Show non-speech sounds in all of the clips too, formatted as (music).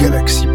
Galaxy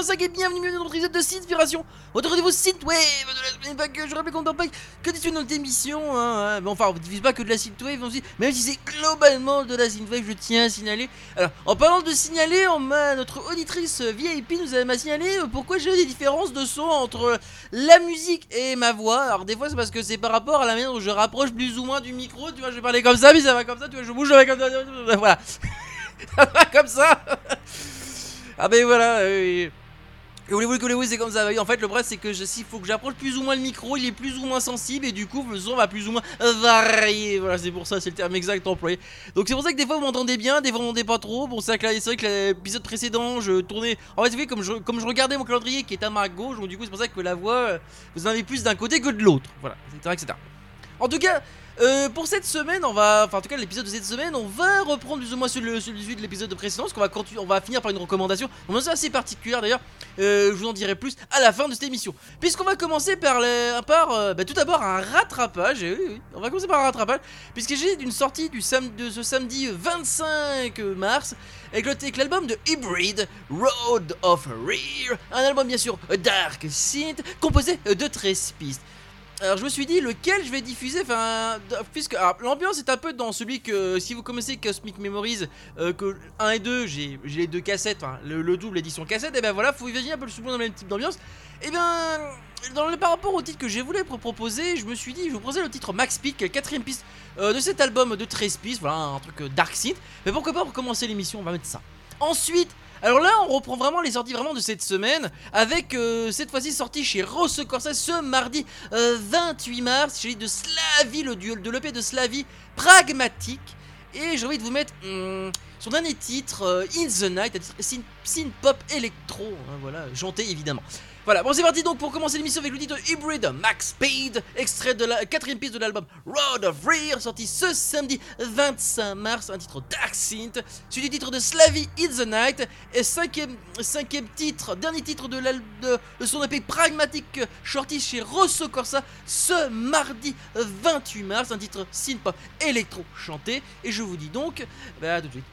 Ben85 et bienvenue dans notre épisode de Synspiration, votre rendez-vous synthwave de la que je rappelle qu'on ne parle pas que des notre émission, hein, hein. Enfin on ne diffuse pas que de la synthwave aussi, même si c'est globalement de la synthwave, je tiens à signaler. Alors, en parlant de signaler, on notre auditrice VIP nous m'a signalé pourquoi j'ai des différences de son entre la musique et ma voix. Alors des fois c'est parce que c'est par rapport à la manière dont je rapproche plus ou moins du micro, tu vois, je vais parler comme ça, mais ça va comme ça, tu vois, je bouge avec comme ça, voilà. ça va comme ça Ah ben voilà euh, que voulez-vous que voulez-vous c'est comme ça. En fait le problème c'est que s'il faut que j'approche plus ou moins le micro Il est plus ou moins sensible et du coup le son va plus ou moins varier. Voilà c'est pour ça c'est le terme exact employé. Donc c'est pour ça que des fois vous m'entendez bien Des fois vous m'entendez pas trop. Bon c'est vrai que l'épisode précédent je tournais En fait vous voyez comme je, comme je regardais mon calendrier qui est à ma gauche Donc du coup c'est pour ça que la voix euh, Vous en avez plus d'un côté que de l'autre. Voilà etc etc En tout cas euh, pour cette semaine, on va, enfin en tout cas l'épisode de cette semaine, on va reprendre plus ou moins celui, de l'épisode précédent, parce qu'on va continuer, on va finir par une recommandation, on c'est assez particulière d'ailleurs. Euh, je vous en dirai plus à la fin de cette émission, puisqu'on va commencer par, euh, bah, tout d'abord un rattrapage. oui, oui, on va commencer par un rattrapage, puisque j'ai d'une sortie du de ce samedi 25 mars avec l'album de Hybrid, Road of Rear, un album bien sûr dark synth composé de 13 pistes. Alors je me suis dit lequel je vais diffuser, enfin puisque l'ambiance est un peu dans celui que si vous commencez Cosmic Memories, euh, que 1 et 2 j'ai les deux cassettes, le, double édition cassette, et ben voilà, faut imaginer un peu le souvent dans le même type d'ambiance. Et bien dans le, par rapport au titre que j'ai voulu proposer, je me suis dit je vous proposer le titre Max Peak, quatrième piste euh, de cet album de 13 pistes, voilà un truc euh, Dark Synth. Mais pourquoi pas pour commencer l'émission, on va mettre ça. Ensuite, alors là, on reprend vraiment les sorties vraiment de cette semaine avec euh, cette fois-ci sortie chez Rosse Corsa ce mardi 28 euh, mars chez de Slavie, le duel de l'EP de Slavie pragmatique. Et j'ai envie de vous mettre hmm, son dernier titre, euh, In the Night, synth, synth pop électro, hein, voilà, chanté évidemment. Voilà, bon c'est parti donc pour commencer l'émission avec le titre Hybrid Max Speed, extrait de la quatrième piste de l'album Road of Rear, sorti ce samedi 25 mars, un titre Dark Synth, suivi du titre de Slavy In the Night, et cinquième, titre, dernier titre de, de, son EP Pragmatic, sorti chez Rosso Corsa ce mardi 28 mars, un titre synth pop électro chanté, et je vous dis donc, bah à tout de suite.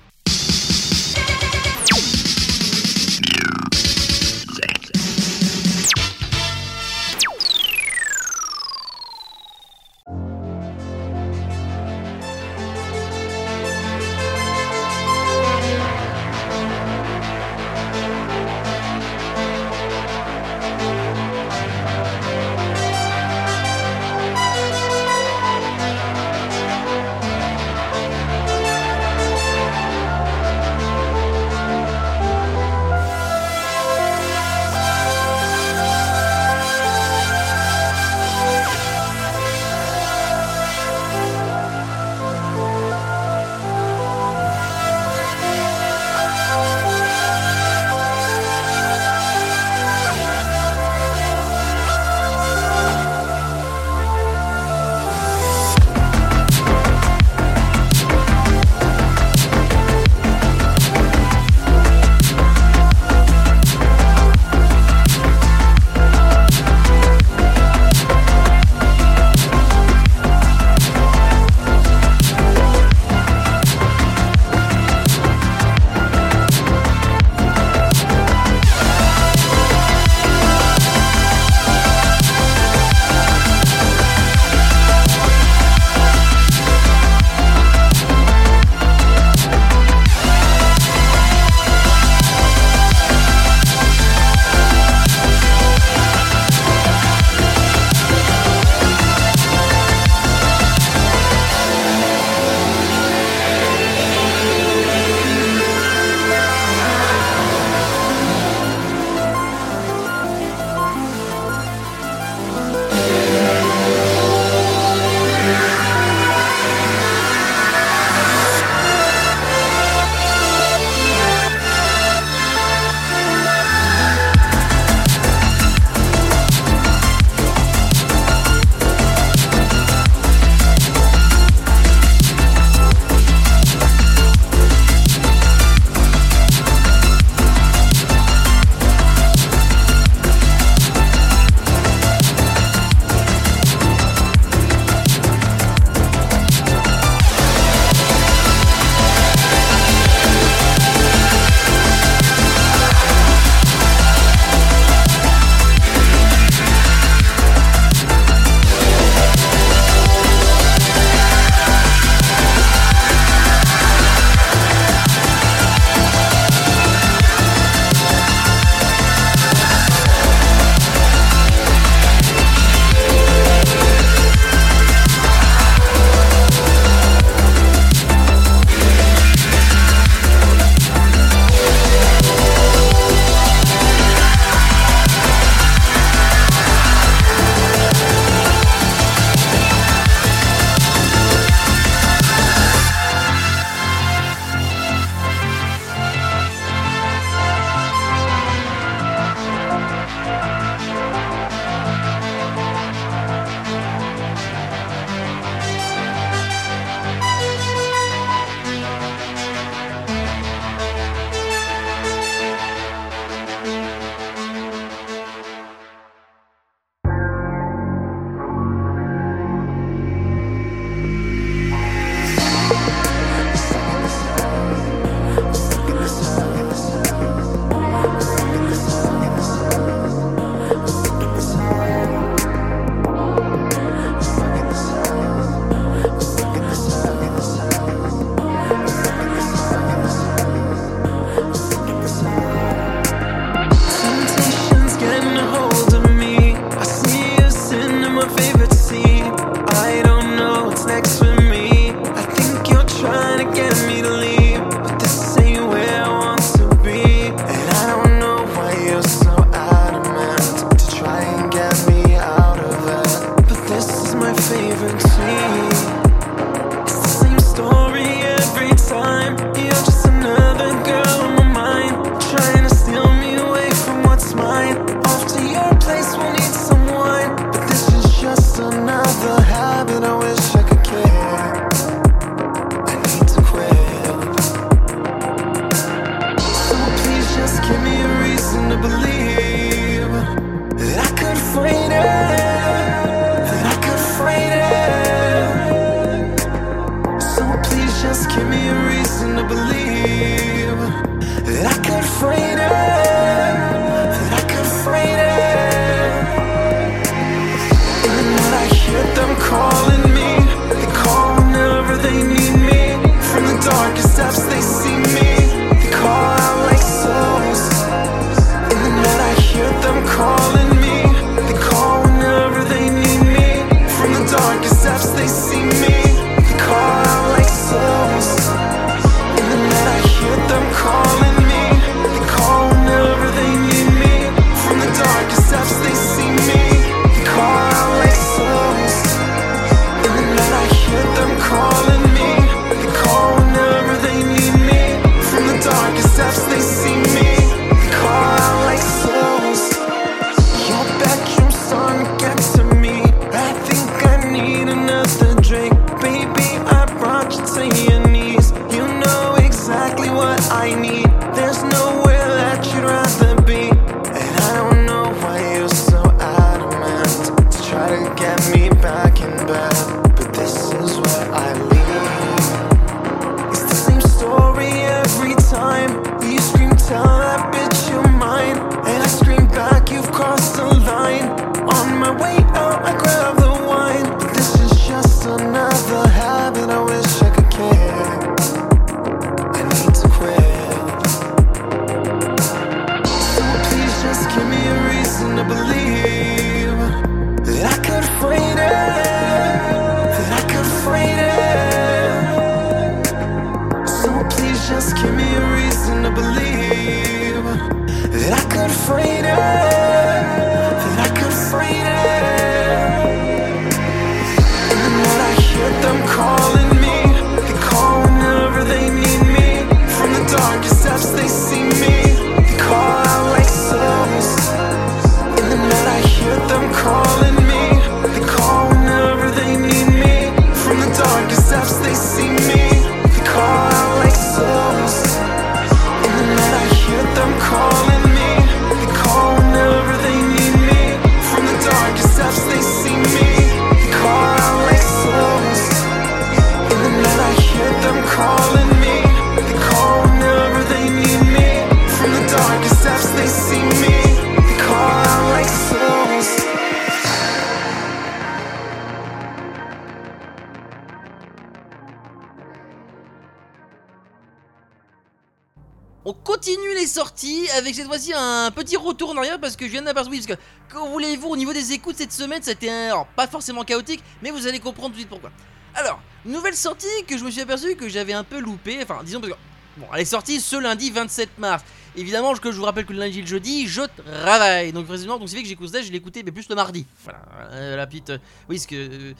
Que je viens d'apercevoir, parce que quand voulez-vous au niveau des écoutes cette semaine c'était un... pas forcément chaotique mais vous allez comprendre tout de suite pourquoi. Alors, nouvelle sortie que je me suis aperçu que j'avais un peu loupé, enfin disons parce que... Bon, elle est sortie ce lundi 27 mars. Évidemment, que je vous rappelle que le lundi et le jeudi, je travaille. Donc, précisément, donc c'est vrai que j'écoute ça, je l'écoutais, mais plus le mardi. Voilà, euh, la petite. Euh, oui, ce que. Euh,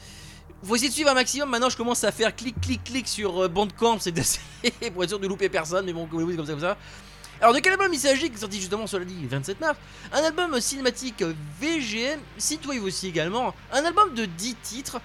faut essayer de suivre un maximum. Maintenant, je commence à faire clic, clic, clic sur Bandcamp. C'est (laughs) pour être sûr de louper personne. Mais bon, comme ça, comme ça. Alors, de quel album il s'agit Qui sorti justement sur le 27 mars Un album cinématique VGM, Synthwave aussi également. Un album de 10 titres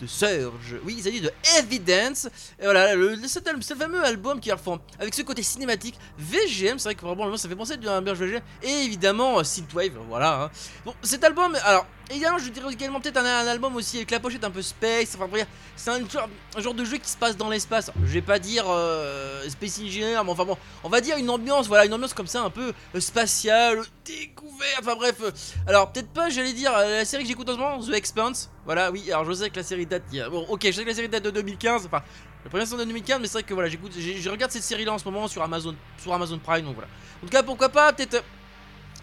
de Surge. Oui, il s'agit de Evidence. Et voilà, le, le, fameux album qui reforme avec ce côté cinématique. VGM, c'est vrai que vraiment ça fait penser à un VGM. Et évidemment, Synthwave, voilà. Hein. Bon, cet album, alors également, je dirais également peut-être un, album aussi avec la pochette un peu space. Enfin, c'est un, genre de jeu qui se passe dans l'espace. Je vais pas dire euh, Space Engineer, mais enfin bon, on va dire une ambiance, voilà, une ambiance comme ça, un peu euh, spatiale, découverte. Enfin bref, euh, alors peut-être pas, j'allais dire la série que j'écoute en ce moment, The Expanse. Voilà, oui, alors je sais que la série date. Bon, ok, je sais que la série date de 2015. Enfin, la première saison de 2015, mais c'est vrai que voilà, j'écoute, je regarde cette série là en ce moment sur Amazon, sur Amazon Prime, donc voilà. En tout cas, pourquoi pas, peut-être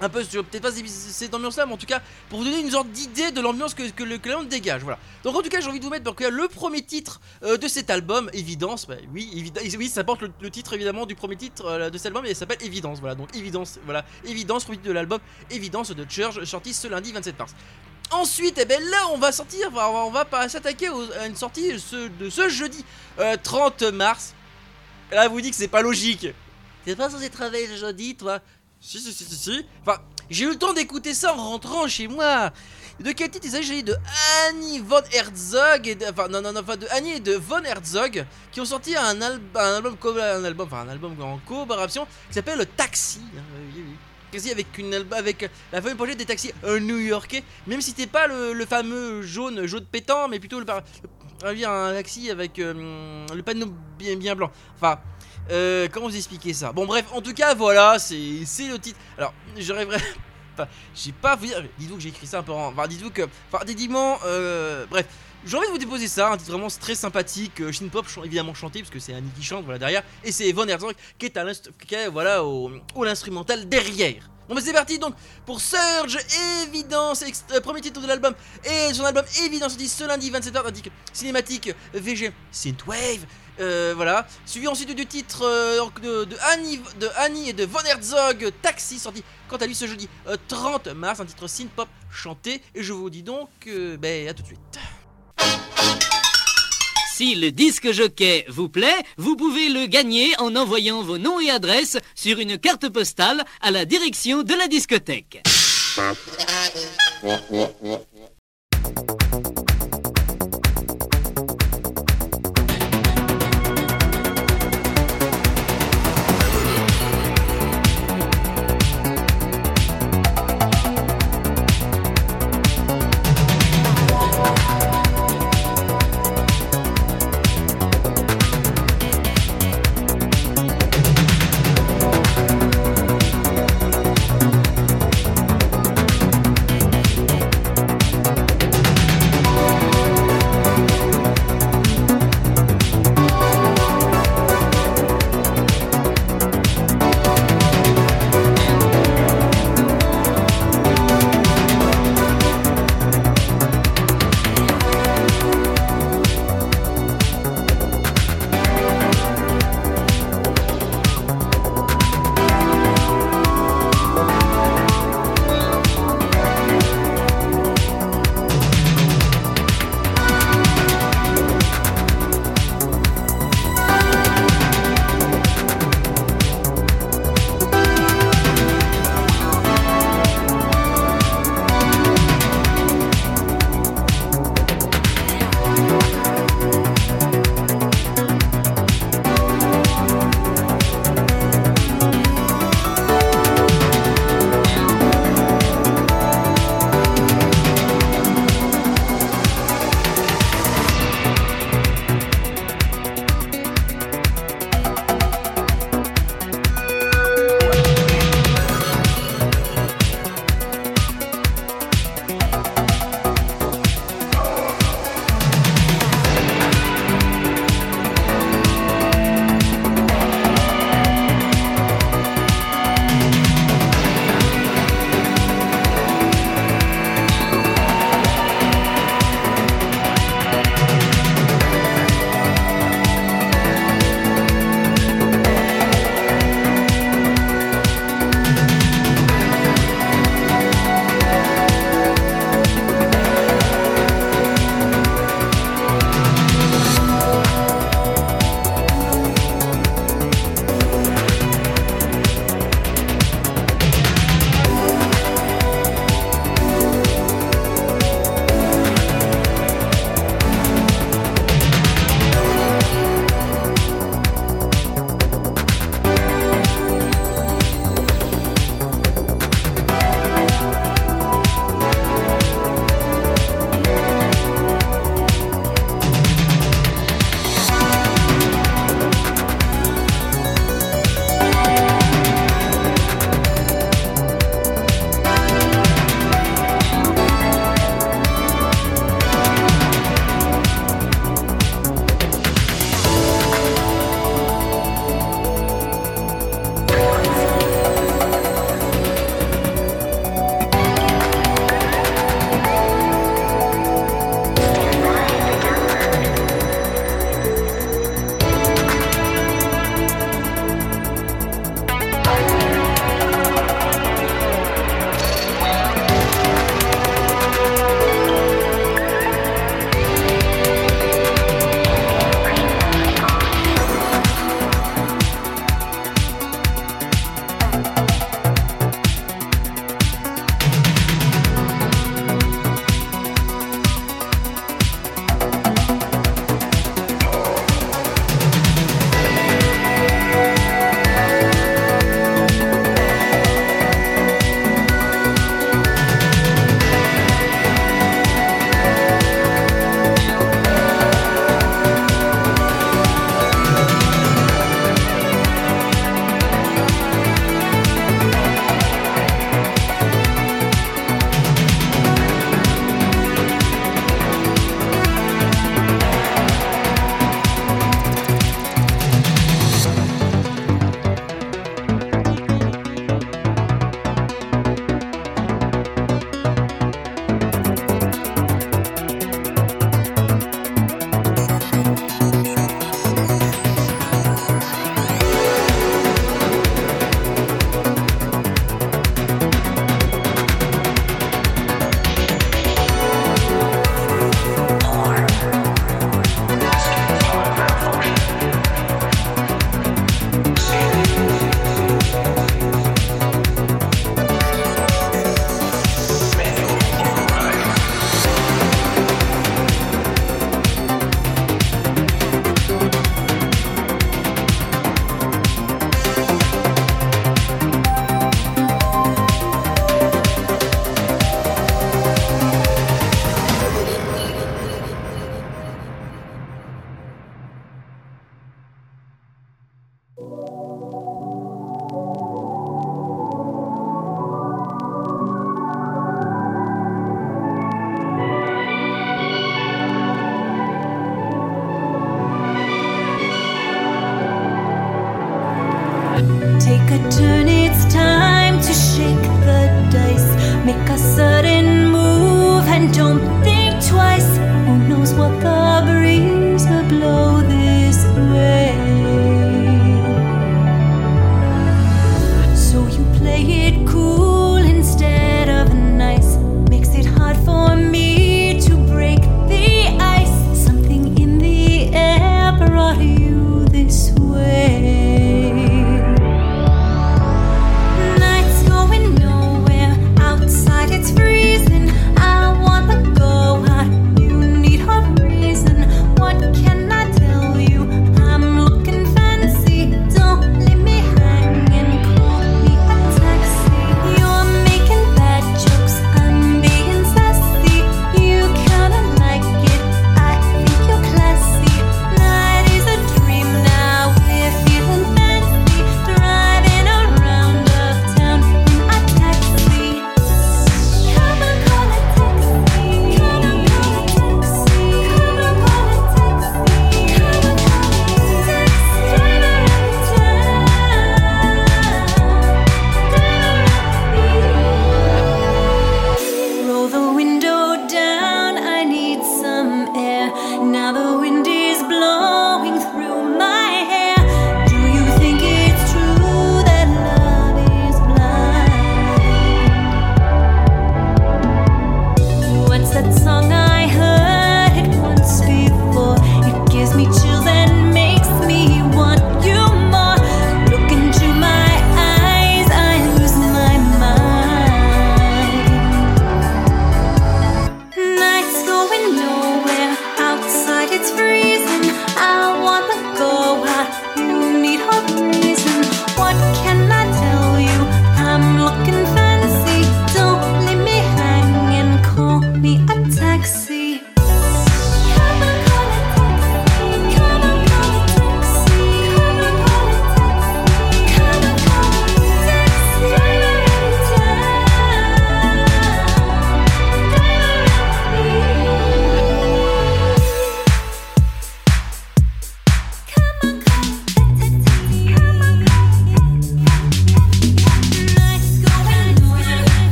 un peu sur peut-être pas cette ambiance là mais en tout cas pour vous donner une sorte d'idée de l'ambiance que, le client dégage voilà. Donc en tout cas j'ai envie de vous mettre donc, le premier titre euh, de cet album évidence bah, oui évidence oui ça porte le, titre évidemment du premier titre euh, de cet album et il s'appelle évidence voilà. Donc évidence voilà. Évidence premier titre de l'album évidence de Church sorti ce lundi 27 mars. Ensuite, eh ben là, on va sortir, on va pas s'attaquer à une sortie de ce, jeudi euh, 30 mars. Et là, vous dites que c'est pas logique. T'es pas censé travailler le jeudi, toi Si, si, si, si, si. Enfin, j'ai eu le temps d'écouter ça en rentrant chez moi. De quel titre il s'agit? De Annie von Herzog et de, enfin non non non enfin de Annie et de von Herzog qui ont sorti un, al- un album un album enfin un album en collaboration qui s'appelle Taxi. Taxi avec une avec la fameuse projet des taxis euh, new-yorkais? Même si c'était pas le, fameux jaune jaune pétant mais plutôt le- le- un taxi avec euh, le panneau bien bien blanc enfin euh, comment vous expliquer ça? Bon bref, en tout cas voilà, c'est le titre. Alors, je rêverais (laughs) pas, j'ai pas vous dire, dites-vous que j'ai écrit ça un peu en... Enfin, dites-vous que, enfin, dédiement, euh, bref, j'ai envie de vous déposer ça, un titre vraiment très sympathique, euh, Shin Pop, évidemment chanté, parce que c'est Annie qui chante, voilà, derrière, et c'est Von Herzog qui est à l'instrumental derrière. Bon bah c'est parti donc pour Surge Évidence, euh, premier titre de l'album. Et son album Évidence sorti ce lundi 27h indique cinématique VG Synthwave euh, voilà. Suivi ensuite du titre euh, de, Annie, et de Von Herzog, Taxi, sorti quant à lui ce jeudi euh, 30 mars, un titre synth-pop chanté. Et je vous dis donc, euh, ben à tout de suite. Si le disque jockey vous plaît, vous pouvez le gagner en envoyant vos noms et adresses sur une carte postale à la direction de la discothèque.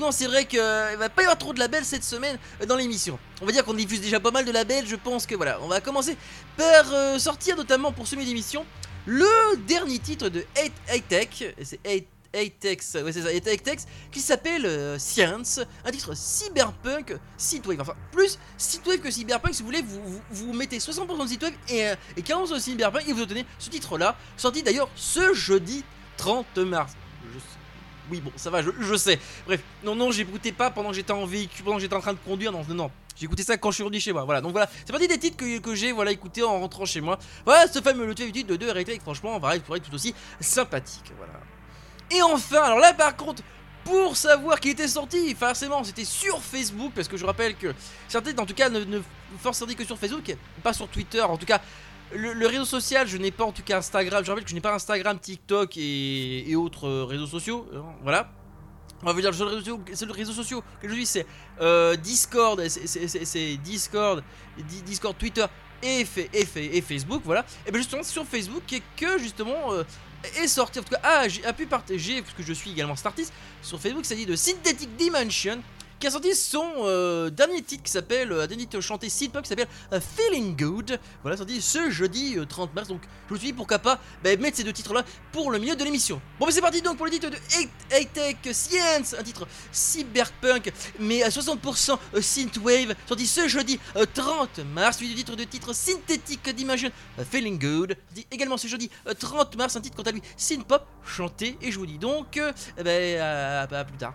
Techniquement, c'est vrai qu'il va pas y avoir trop de labels cette semaine dans l'émission. On va dire qu'on diffuse déjà pas mal de labels. Je pense que voilà, on va commencer par euh, sortir notamment pour ce milieu d'émission le dernier titre de 8 Tech. C'est 8 Atex, ouais c'est ça, Atex, qui s'appelle euh, Science, un titre cyberpunk synthwave, enfin plus synthwave que cyberpunk, si vous voulez, vous, vous, mettez 60% de synthwave et, euh, et 40% de cyberpunk et vous obtenez ce titre-là, sorti d'ailleurs ce jeudi 30 mars. Oui bon, ça va, je, sais. Bref, non non, j'écoutais pas pendant j'étais en véhicule, pendant j'étais en train de conduire, non non. J'ai écouté ça quand je suis revenu chez moi. Voilà, donc voilà, c'est parti des titres que, que j'ai voilà écouté en rentrant chez moi. Voilà, ce fameux le titre de 2 franchement, va être tout aussi sympathique. Voilà. Et enfin, alors là par contre, pour savoir qui était sorti, forcément c'était sur Facebook, parce que je rappelle que certains en tout cas ne, ne sortir que sur Facebook, pas sur Twitter, en tout cas le, réseau social, je n'ai pas en tout cas Instagram, je rappelle que je n'ai pas Instagram, TikTok et, autres euh, réseaux sociaux, hein, voilà. On va vous dire, le seul réseau, social que je suis, c'est euh, Discord, c'est Discord, Discord, Twitter et, Facebook, voilà. Et bien justement, sur Facebook, que justement, euh, est sorti, en tout cas, ah, j'ai pu partager, parce que je suis également startiste, sur Facebook, ça dit de Synthetic Dimension, qui a sorti son euh, dernier titre qui s'appelle, euh, dernier titre chanté synth qui s'appelle euh, Feeling Good. Voilà, sorti ce jeudi 30 mars. Donc je me suis dit pourquoi pas bah, mettre ces deux titres là pour le milieu de l'émission. Bon, bah, c'est parti donc pour le titre de Tech Science, un titre cyberpunk mais à 60% synthwave, sorti ce jeudi 30 mars. Suivi du titre de titre synthétique Dimension Feeling Good, dit également ce jeudi 30 mars, un titre quant à lui synth pop chanté. Et je vous dis donc, eh ben, à plus tard.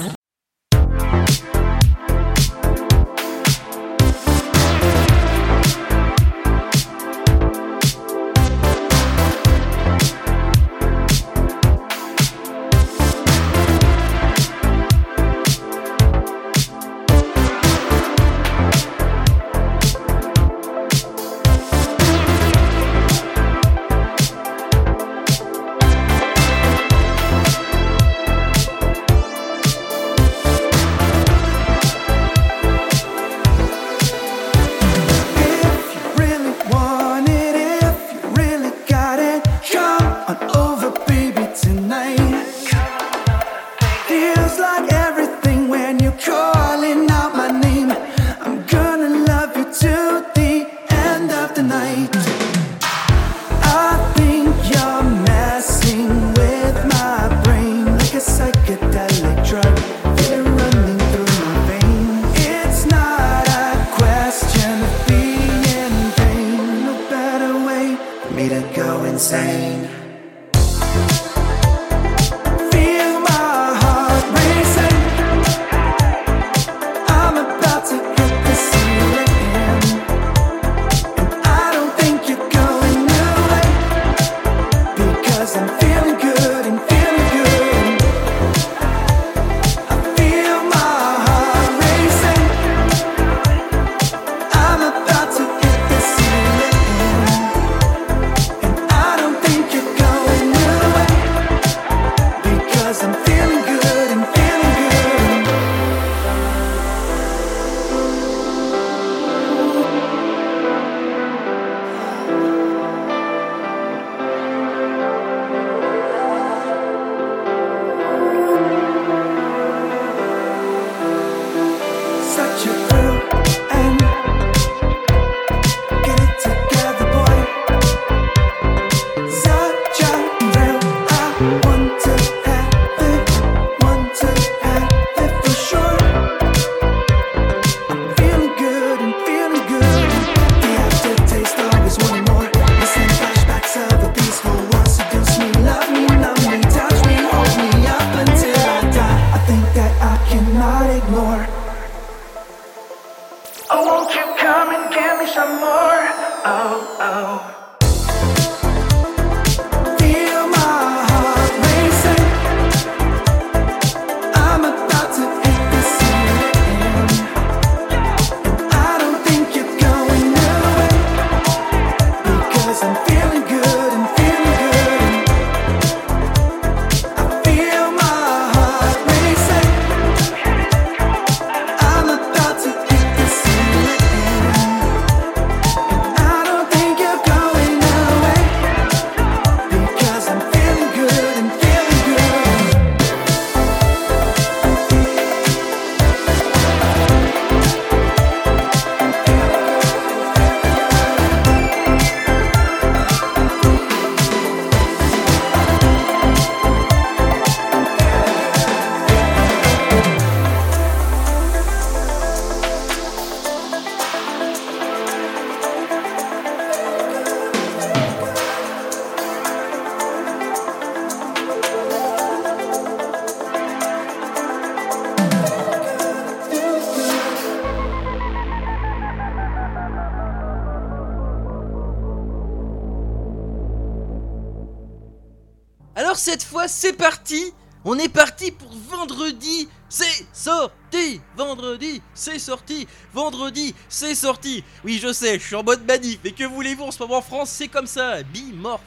c'est parti. On est parti pour vendredi C'est sorti. Vendredi, c'est sorti. Vendredi, c'est sorti. Oui, je sais, je suis en mode manif, mais que voulez-vous en ce moment en France, c'est comme ça. Bimorph.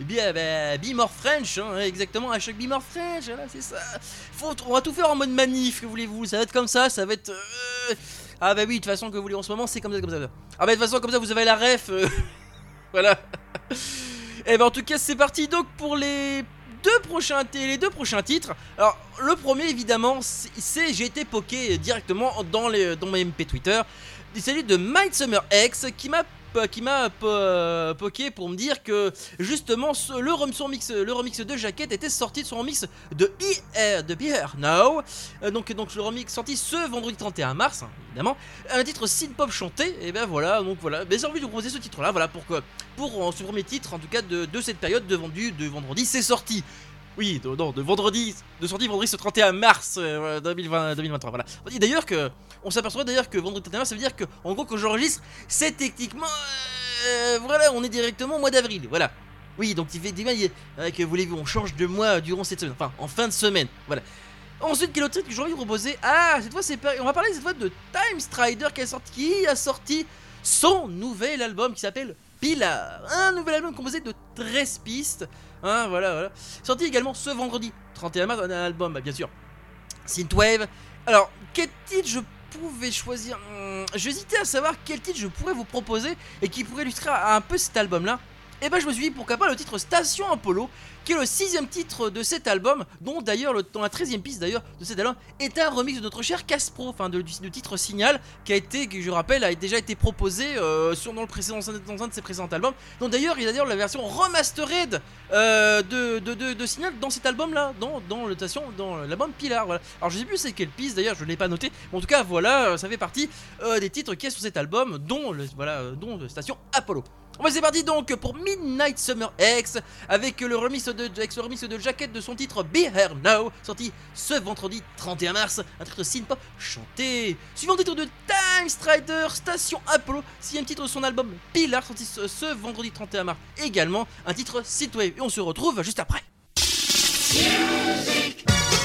Bien, bah, Bimorph French, hein, exactement, hashtag Bimorph French, voilà, c'est ça. On va tout faire en mode manif, que voulez-vous? Ça va être comme ça, ça va être... euh, Ah bah oui, de toute façon, que vous voulez en ce moment, c'est comme ça, Ah bah de toute façon, comme ça, vous avez la ref euh, (laughs) Voilà. (laughs) Et ben en tout cas c'est parti. Donc pour les deux prochains les deux prochains titres. Alors le premier évidemment c'est- c'est j'ai été poké directement dans les dans mes MP Twitter. Il s'agit de Might Summer X qui m'a qui m'a po- poké pour me dire que justement le, rem- son mix, le remix de Jacket était sorti de son remix de Here, de Now. Euh, donc, donc le remix sorti ce vendredi 31 mars, hein, évidemment. Un titre synth pop chanté, et ben voilà, donc voilà. Mais j'ai envie de vous proposer ce titre là, voilà, pour pour euh, ce premier titre, en tout cas de, de cette période de vendu de vendredi, c'est sorti. Oui, de, non, de vendredi, de sortie vendredi ce 31 mars euh, voilà, 2020, 2023, voilà. On dit d'ailleurs que, on s'aperçoit d'ailleurs que vendredi 31 mars, ça veut dire que, en gros, quand j'enregistre, c'est techniquement, euh, voilà, on est directement au mois d'avril, voilà. Oui, donc il fait il- avec, euh, voulez-vous, on change de mois durant cette semaine, enfin, en fin de semaine, voilà. Ensuite, quel autre titre que de proposer? Ah, cette fois, c'est on va parler cette fois de Time Strider qui a sorti, a sorti son nouvel album qui s'appelle Pilar. Un nouvel album composé de 13 pistes. Hein, voilà, voilà. Sorti également ce vendredi 31 mars, un album, bah, bien sûr. Synthwave. Alors, quel titre je pouvais choisir Hmm, J'hésitais à savoir quel titre je pourrais vous proposer et qui pourrait illustrer un peu cet album-là. Et ben je me suis dit pourquoi pas le titre Station Apollo, qui est le sixième titre de cet album, dont d'ailleurs le- dans la 13ème piste d'ailleurs de cet album est un remix de notre cher Caspro, enfin du, du titre Signal, qui a été, que je rappelle, a déjà été proposé euh, sur dans le précédent dans un de ses précédents albums. Donc d'ailleurs il y a d'ailleurs la version remastered euh, de, Signal dans cet album là, dans, dans le station, l'album Pilar. Voilà. Alors je sais plus c'est quelle piste d'ailleurs, je l'ai pas noté, mais en tout cas voilà, euh, ça fait partie des titres qui est sur cet album, dont voilà, dont station Apollo. Bon, bah, c'est parti donc pour Midnight Summer X avec le remix de, avec le de Jacket de son titre Be Here Now, sorti ce vendredi 31 mars, un titre synth-pop chanté. Suivant titre de Time Strider, Station Apollo, sixième titre de son album Pilar, sorti ce, vendredi 31 mars également, un titre synthwave. Et on se retrouve juste après. Et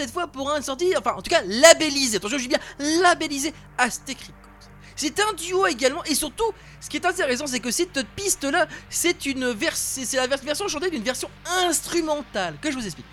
cette fois pour un sortie, enfin en tout cas labellisé, attention je dis bien labellisé Aztec. C'est un duo également, et surtout, ce qui est intéressant, c'est que cette piste-là, c'est une vers- la vers- version chantée d'une version instrumentale, que je vous explique.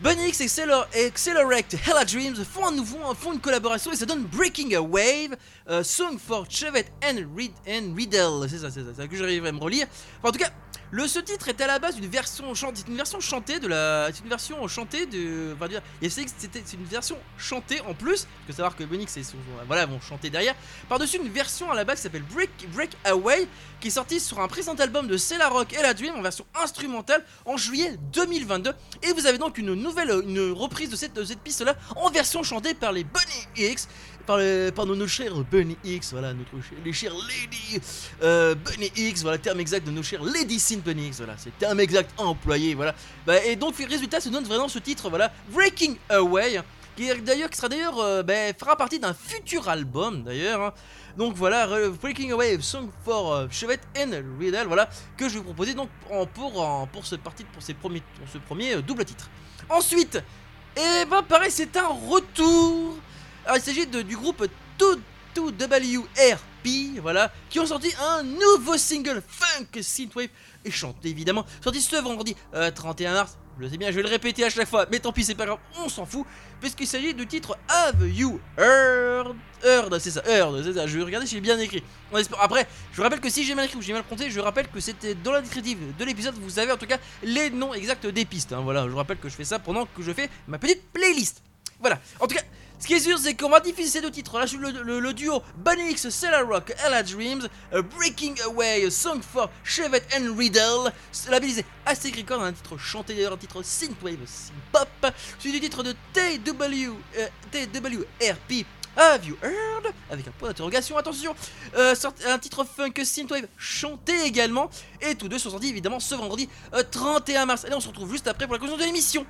Bunny X et Acceler- et Accelerate Hella Dreams font un nouveau, font une collaboration et ça donne Breaking a Wave, euh, Song for Chevette and, Reed, and Riddle. C'est ça, c'est ça, ça que j'arriverai à me relire. En tout cas, le, ce titre est à la base une version chantée, une version chantée de la, c'est une version chantée de, va dire, c'est c'était c'est une version chantée en plus, parce que savoir que Bunny X et voilà vont chanter derrière, par-dessus une version à la base qui s'appelle Break Break Away, qui est sortie sur un précédent album de Cella Rock et la Dream en version instrumentale en juillet 2022. Et vous avez donc une nouvelle, une reprise de cette, de cette piste-là en version chantée par les Bunny X, par, par nos, chers Bunny X, voilà, notre, les chers Lady euh, Bunny X, voilà, terme exact de nos chers Lady Sin Bunny X, voilà, c'est terme exact employé, voilà. Bah, et donc, le résultat se donne vraiment ce titre, voilà, Breaking Away, qui, d'ailleurs, qui sera d'ailleurs, euh, bah, fera partie d'un futur album, d'ailleurs, hein. Donc voilà, re- Breaking Away, Song for euh, Chevette and Riddle, voilà, que je vais vous proposer donc en- pour, en- pour ce parti, pour, ces premiers, pour ce premier euh, double titre. Ensuite, et ben pareil, c'est un retour. Alors il s'agit du groupe 22WRP, voilà, qui ont sorti un nouveau single funk synthwave et chanté évidemment, sorti ce vendredi euh, 31 mars. Je sais bien, je vais le répéter à chaque fois, mais tant pis, c'est pas grave, on s'en fout, puisqu'il s'agit du titre Have You Heard Heard, c'est ça, Heard, c'est ça, je vais regarder si j'ai bien écrit. On espère- Après, je vous rappelle que si j'ai mal écrit ou j'ai mal compté, je rappelle que c'était dans la descriptive de l'épisode, vous avez en tout cas les noms exacts des pistes. hein, voilà, je rappelle que je fais ça pendant que je fais ma petite playlist. Voilà, en tout cas, ce qui est sûr, c'est qu'on va diffuser ces deux titres. Là, le, le- le duo Bunny X, Cellar Rock, Ella Dreams, euh, Breaking Away, Song for Chevette and Riddle, labellisé Aztec Record, un titre chanté d'ailleurs, un titre synthwave, synth-pop, suivi du titre de TW, euh, TWRP. Have you heard? Avec un point d'interrogation, attention. Euh, Un titre funk synthwave chanté également. Et tous deux sont sortis évidemment ce vendredi euh, 31 mars. Allez on se retrouve juste après pour la conclusion de l'émission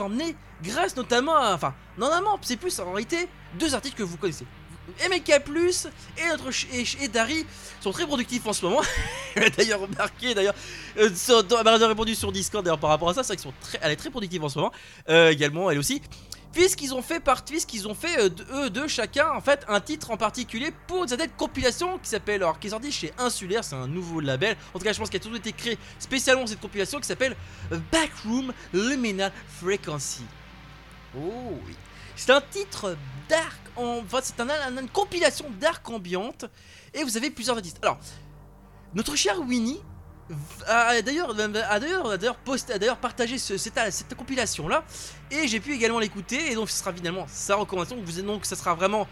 emmener, grâce notamment à. Enfin, normalement, c'est plus en réalité deux articles que vous connaissez. MK et notre et, et Dari sont très productifs en ce moment. (laughs) A d'ailleurs remarqué, d'ailleurs, euh, elle m'a répondu sur Discord d'ailleurs par rapport à ça, c'est vrai qu'ils sont très, elle est très productive en ce moment. Euh, également, elle aussi. Puisqu'ils ont fait partie, puisqu'ils ont fait euh, eux deux chacun en fait un titre en particulier pour cette compilation qui s'appelle, alors qui est chez Insulaire, c'est un nouveau label. En tout cas, je pense qu'il a toujours été créé spécialement cette compilation qui s'appelle euh, Backroom Luminal Frequency. Oh oui. C'est un titre dark, en... enfin c'est un- une compilation dark ambiante et vous avez plusieurs artistes. Alors, notre cher Winnie a d'ailleurs d'ailleurs posté d'ailleurs partagé ce- cette, compilation là et j'ai pu également l'écouter et donc ce sera finalement sa recommandation. Vous donc ça sera vraiment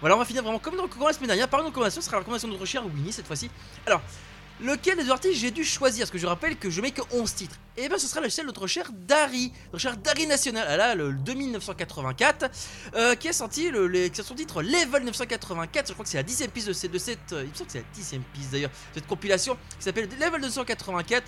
voilà on va finir vraiment comme dans la semaine dernière. Par une recommandation ce sera la recommandation de notre cher Winnie cette fois-ci. Alors lequel des artistes j'ai dû choisir? Parce que je rappelle que je mets que 11 titres. Et bien ce sera le celle de notre cher Dari. Notre cher Dari National. Ah là le 2984 euh, qui a sorti le, les- qui a son titre Level 984 je crois que c'est la dixième piste de, cette- de cette euh, que c'est la dixième piste d'ailleurs cette compilation qui s'appelle Level 284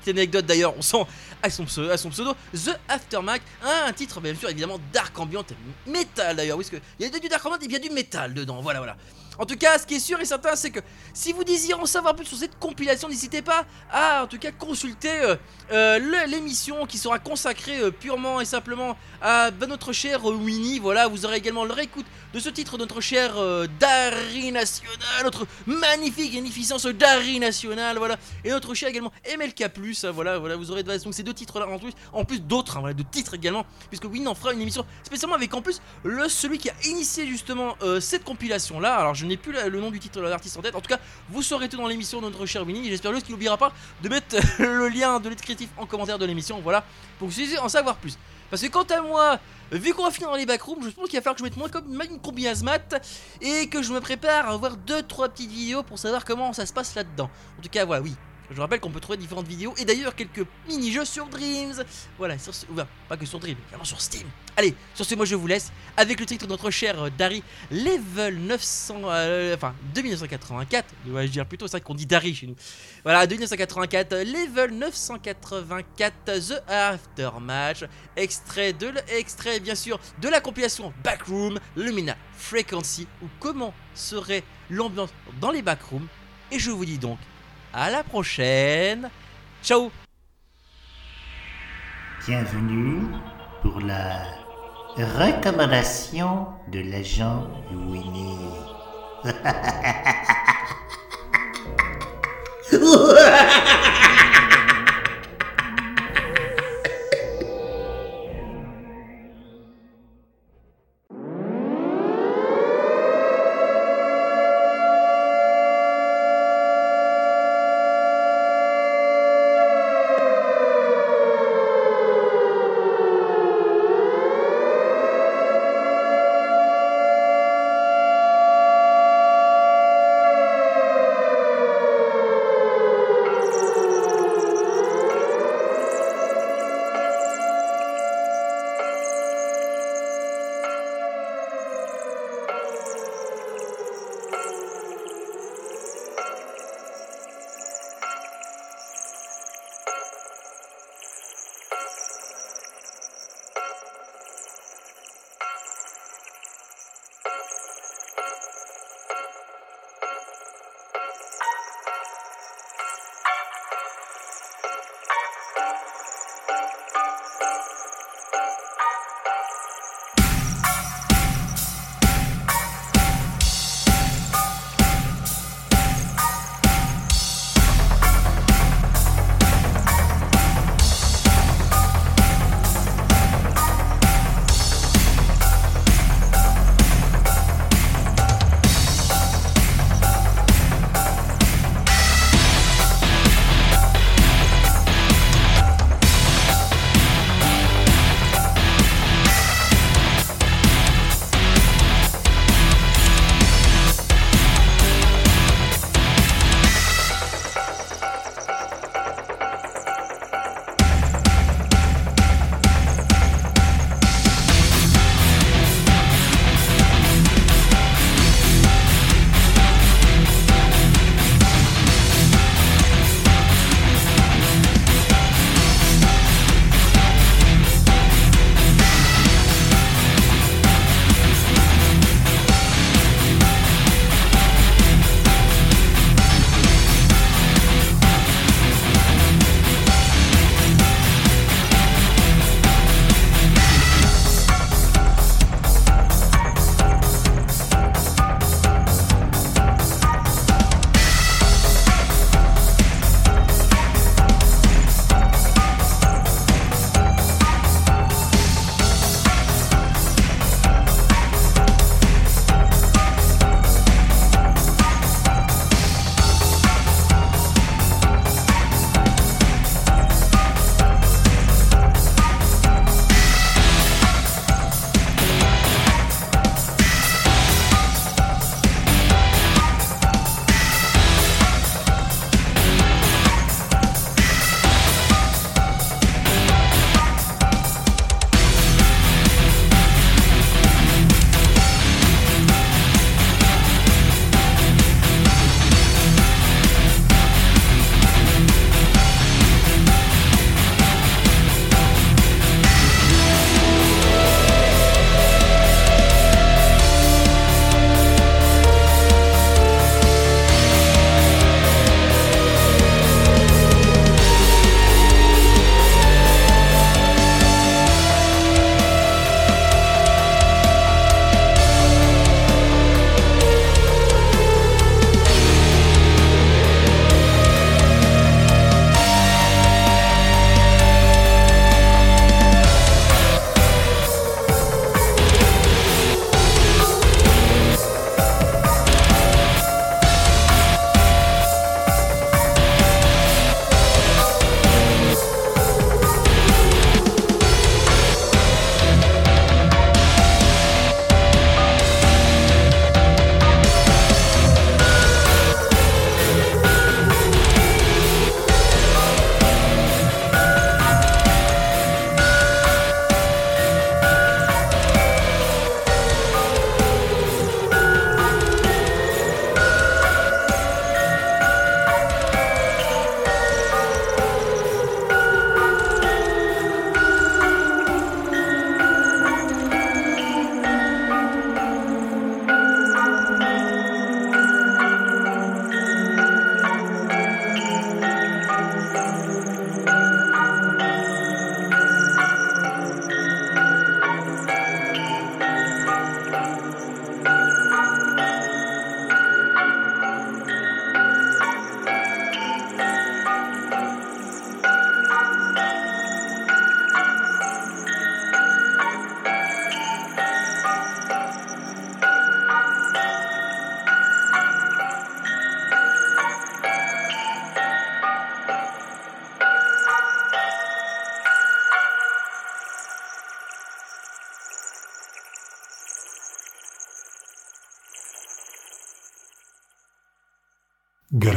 Petite anecdote d'ailleurs, on sent à son, pseudo, à son pseudo The Aftermath, un titre bien sûr évidemment dark ambient, métal d'ailleurs, oui, parce qu'il y a du dark ambient et a du métal dedans, voilà voilà. En tout cas, ce qui est sûr et certain, c'est que si vous désirez en savoir plus sur cette compilation, n'hésitez pas à en tout cas consulter euh, euh, l'émission qui sera consacrée euh, purement et simplement à bah, notre cher Winnie. Voilà, vous aurez également le réécoute de ce titre notre cher Dari National, notre magnifique magnificence Dari National, voilà, et notre cher également MLK+, hein, voilà, voilà, vous aurez donc ces deux titres-là en plus, en plus d'autres, hein, de titres également, puisque Winnie en fera une émission spécialement avec en plus le celui qui a initié justement cette compilation-là. Alors je n'ai plus le nom du titre de l'artiste en tête. En tout cas, vous saurez tout dans l'émission de notre cher Winnie. J'espère juste qu'il n'oubliera pas de mettre (laughs) le lien de descriptif en commentaire de l'émission. Voilà, pour que vous puissiez en savoir plus. Parce que quant à moi, vu qu'on va finir dans les backrooms, je pense qu'il va falloir que je mette moins comme une combi et que je me prépare à voir 2-3 petites vidéos pour savoir comment ça se passe là-dedans. En tout cas, voilà, oui. Je rappelle qu'on peut trouver différentes vidéos et d'ailleurs quelques mini-jeux sur Dreams. Voilà, sur pas que sur Dreams, également sur Steam. Allez, sur ce, moi je vous laisse avec le titre de notre cher euh, Dari, Level 900, euh, enfin 2984, dois-je dire plutôt, c'est qu'on dit Dari chez nous. Voilà, 2984, euh, Level 984, The Aftermatch, extrait de, extrait bien sûr de la compilation Backroom, Lumina Frequency, ou comment serait l'ambiance dans les backrooms. Et je vous dis donc à la prochaine. Ciao Bienvenue pour la recommandation de l'agent Winnie. (laughs)